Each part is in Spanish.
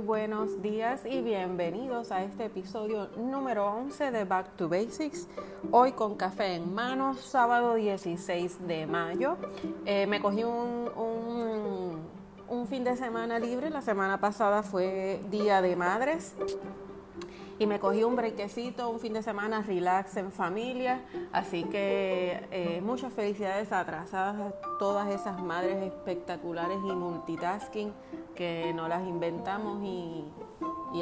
buenos días y bienvenidos a este episodio número 11 de Back to Basics. Hoy con café en mano, sábado 16 de mayo. Eh, me cogí un, un, un fin de semana libre, la semana pasada fue Día de Madres y me cogí un brequecito, un fin de semana relax en familia. Así que eh, muchas felicidades atrasadas a todas esas madres espectaculares y multitasking que nos las inventamos y,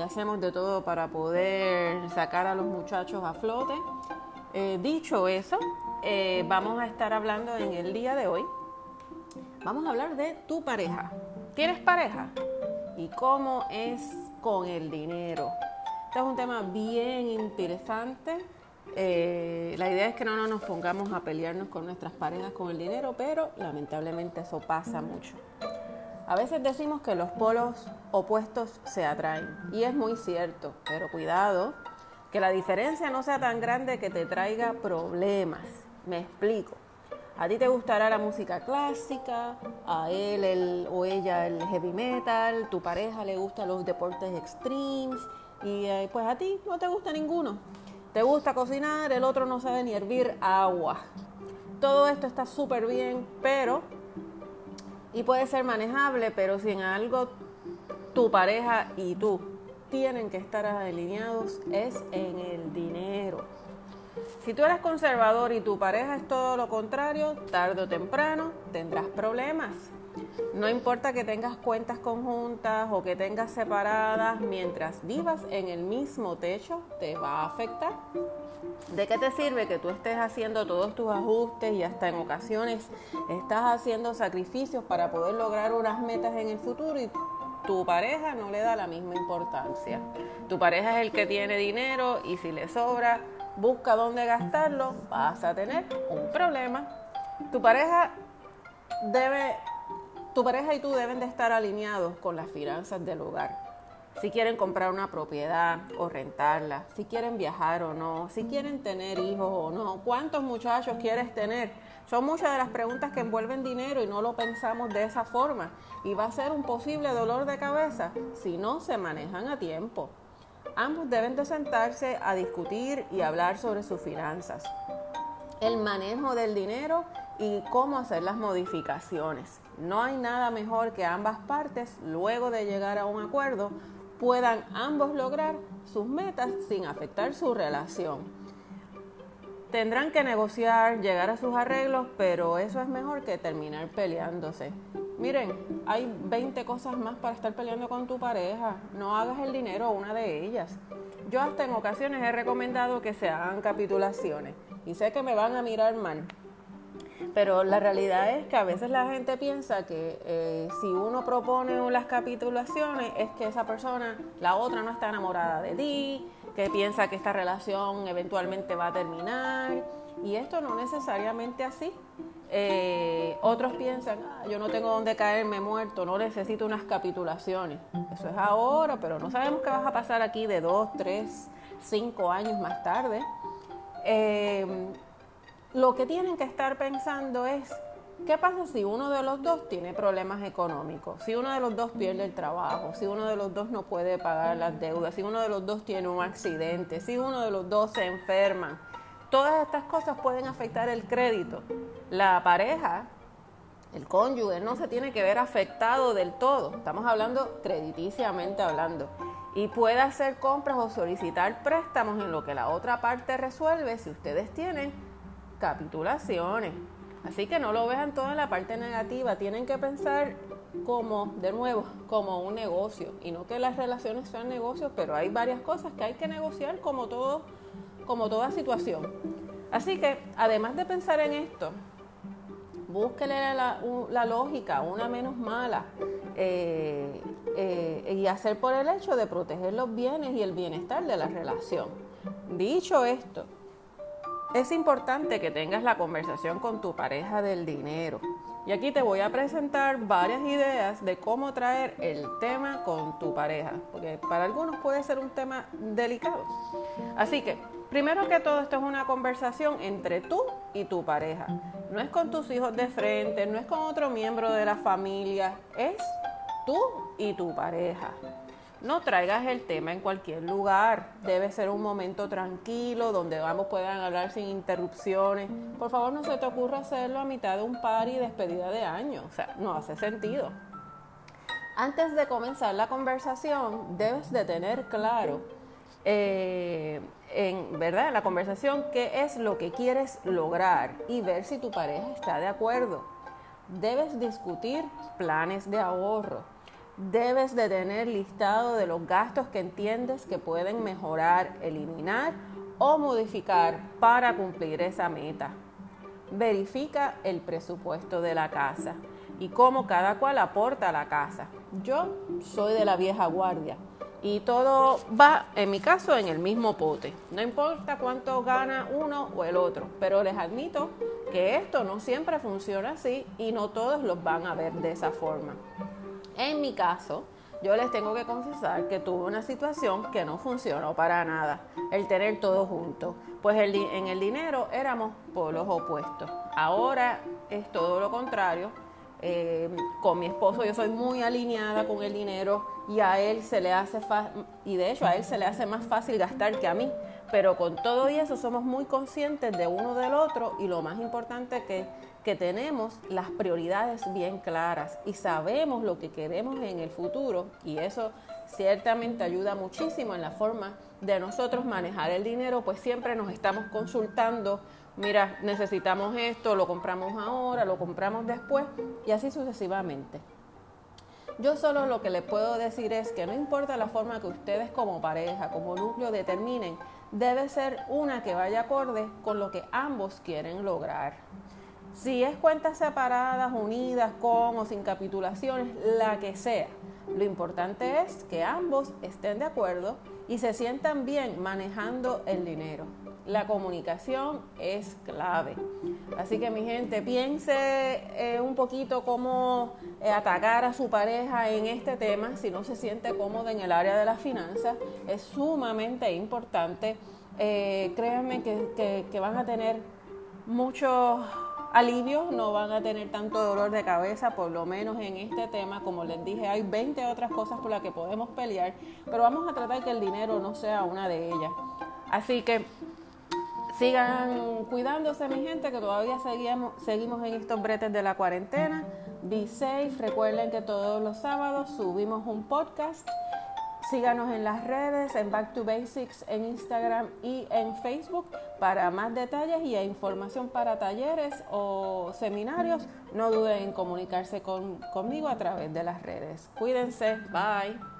hacemos de todo para poder sacar a los muchachos a flote. Eh, dicho eso, eh, vamos a estar hablando en el día de hoy. Vamos a hablar de tu pareja. ¿Tienes pareja? ¿Y cómo es con el dinero? Este es un tema bien interesante. Eh, la idea es que no nos pongamos a pelearnos con nuestras parejas con el dinero, pero lamentablemente eso pasa mucho. A veces decimos que los polos opuestos se atraen y es muy cierto, pero cuidado, que la diferencia no sea tan grande que te traiga problemas. Me explico. A ti te gustará la música clásica, a él el, o ella el heavy metal, tu pareja le gustan los deportes extremes y eh, pues a ti no te gusta ninguno. Te gusta cocinar, el otro no sabe ni hervir agua. Todo esto está súper bien, pero, y puede ser manejable, pero si en algo tu pareja y tú tienen que estar alineados es en el dinero. Si tú eres conservador y tu pareja es todo lo contrario, tarde o temprano tendrás problemas. No importa que tengas cuentas conjuntas o que tengas separadas, mientras vivas en el mismo techo, te va a afectar. ¿De qué te sirve que tú estés haciendo todos tus ajustes y hasta en ocasiones estás haciendo sacrificios para poder lograr unas metas en el futuro y tu pareja no le da la misma importancia? Tu pareja es el que tiene dinero y si le sobra, busca dónde gastarlo, vas a tener un problema. Tu pareja debe tu pareja y tú deben de estar alineados con las finanzas del hogar. Si quieren comprar una propiedad o rentarla, si quieren viajar o no, si quieren tener hijos o no, cuántos muchachos quieres tener. Son muchas de las preguntas que envuelven dinero y no lo pensamos de esa forma. Y va a ser un posible dolor de cabeza si no se manejan a tiempo. Ambos deben de sentarse a discutir y hablar sobre sus finanzas, el manejo del dinero y cómo hacer las modificaciones. No hay nada mejor que ambas partes, luego de llegar a un acuerdo, puedan ambos lograr sus metas sin afectar su relación. Tendrán que negociar, llegar a sus arreglos, pero eso es mejor que terminar peleándose. Miren, hay 20 cosas más para estar peleando con tu pareja. No hagas el dinero una de ellas. Yo hasta en ocasiones he recomendado que se hagan capitulaciones y sé que me van a mirar mal, pero la realidad es que a veces la gente piensa que eh, si uno propone las capitulaciones es que esa persona, la otra no está enamorada de ti, que piensa que esta relación eventualmente va a terminar. Y esto no necesariamente así. Eh, otros piensan, ah, yo no tengo dónde caerme muerto, no necesito unas capitulaciones. Eso es ahora, pero no sabemos qué vas a pasar aquí de dos, tres, cinco años más tarde. Eh, lo que tienen que estar pensando es, ¿qué pasa si uno de los dos tiene problemas económicos? Si uno de los dos pierde el trabajo, si uno de los dos no puede pagar las deudas, si uno de los dos tiene un accidente, si uno de los dos se enferma. Todas estas cosas pueden afectar el crédito. La pareja, el cónyuge, no se tiene que ver afectado del todo. Estamos hablando crediticiamente hablando y puede hacer compras o solicitar préstamos en lo que la otra parte resuelve si ustedes tienen capitulaciones. Así que no lo vean todo en la parte negativa, tienen que pensar como, de nuevo, como un negocio. Y no que las relaciones sean negocios, pero hay varias cosas que hay que negociar como, todo, como toda situación. Así que, además de pensar en esto, búsquele la, lógica, una menos mala, eh, eh, y hacer por el hecho de proteger los bienes y el bienestar de la relación. Dicho esto, es importante que tengas la conversación con tu pareja del dinero. Y aquí te voy a presentar varias ideas de cómo traer el tema con tu pareja, porque para algunos puede ser un tema delicado. Así que, primero que todo, esto es una conversación entre tú y tu pareja. No es con tus hijos de frente, no es con otro miembro de la familia, es tú y tu pareja. No traigas el tema en cualquier lugar. Debe ser un momento tranquilo donde ambos puedan hablar sin interrupciones. Por favor, no se te ocurra hacerlo a mitad de un par y despedida de año. O sea, no hace sentido. Antes de comenzar la conversación, debes de tener claro eh, en verdad la conversación qué es lo que quieres lograr y ver si tu pareja está de acuerdo. Debes discutir planes de ahorro debes de tener listado de los gastos que entiendes que pueden mejorar, eliminar o modificar para cumplir esa meta. Verifica el presupuesto de la casa y cómo cada cual aporta a la casa. Yo soy de la vieja guardia y todo va, en mi caso, en el mismo pote. No importa cuánto gana uno o el otro, pero les admito que esto no siempre funciona así y no todos los van a ver de esa forma. En mi caso, yo les tengo que confesar que tuve una situación que no funcionó para nada, el tener todo junto. Pues en el dinero éramos por los opuestos. Ahora es todo lo contrario. Eh, con mi esposo yo soy muy alineada con el dinero y a él se le hace y de hecho a él se le hace más fácil gastar que a mí pero con todo y eso somos muy conscientes de uno del otro y lo más importante que que tenemos las prioridades bien claras y sabemos lo que queremos en el futuro y eso ciertamente ayuda muchísimo en la forma de nosotros manejar el dinero, pues siempre nos estamos consultando, mira, necesitamos esto, lo compramos ahora, lo compramos después y así sucesivamente. Yo solo lo que le puedo decir es que no importa la forma que ustedes como pareja, como núcleo determinen, debe ser una que vaya acorde con lo que ambos quieren lograr. Si es cuentas separadas, unidas, con o sin capitulaciones, la que sea. Lo importante es que ambos estén de acuerdo y se sientan bien manejando el dinero. La comunicación es clave. Así que mi gente, piense eh, un poquito cómo eh, atacar a su pareja en este tema si no se siente cómodo en el área de las finanzas. Es sumamente importante. Eh, créanme que, que van a tener muchos alivio, no van a tener tanto dolor de cabeza, por lo menos en este tema. Como les dije, hay 20 otras cosas por las que podemos pelear, pero vamos a tratar que el dinero no sea una de ellas. Así que sigan cuidándose, mi gente, que todavía seguimos, en estos bretes de la cuarentena. Be safe. Recuerden que todos los sábados subimos un podcast. Síganos en las redes, en Back to Basics, en Instagram y en Facebook para más detalles y información para talleres o seminarios. No duden en comunicarse conmigo a través de las redes. Cuídense. Bye.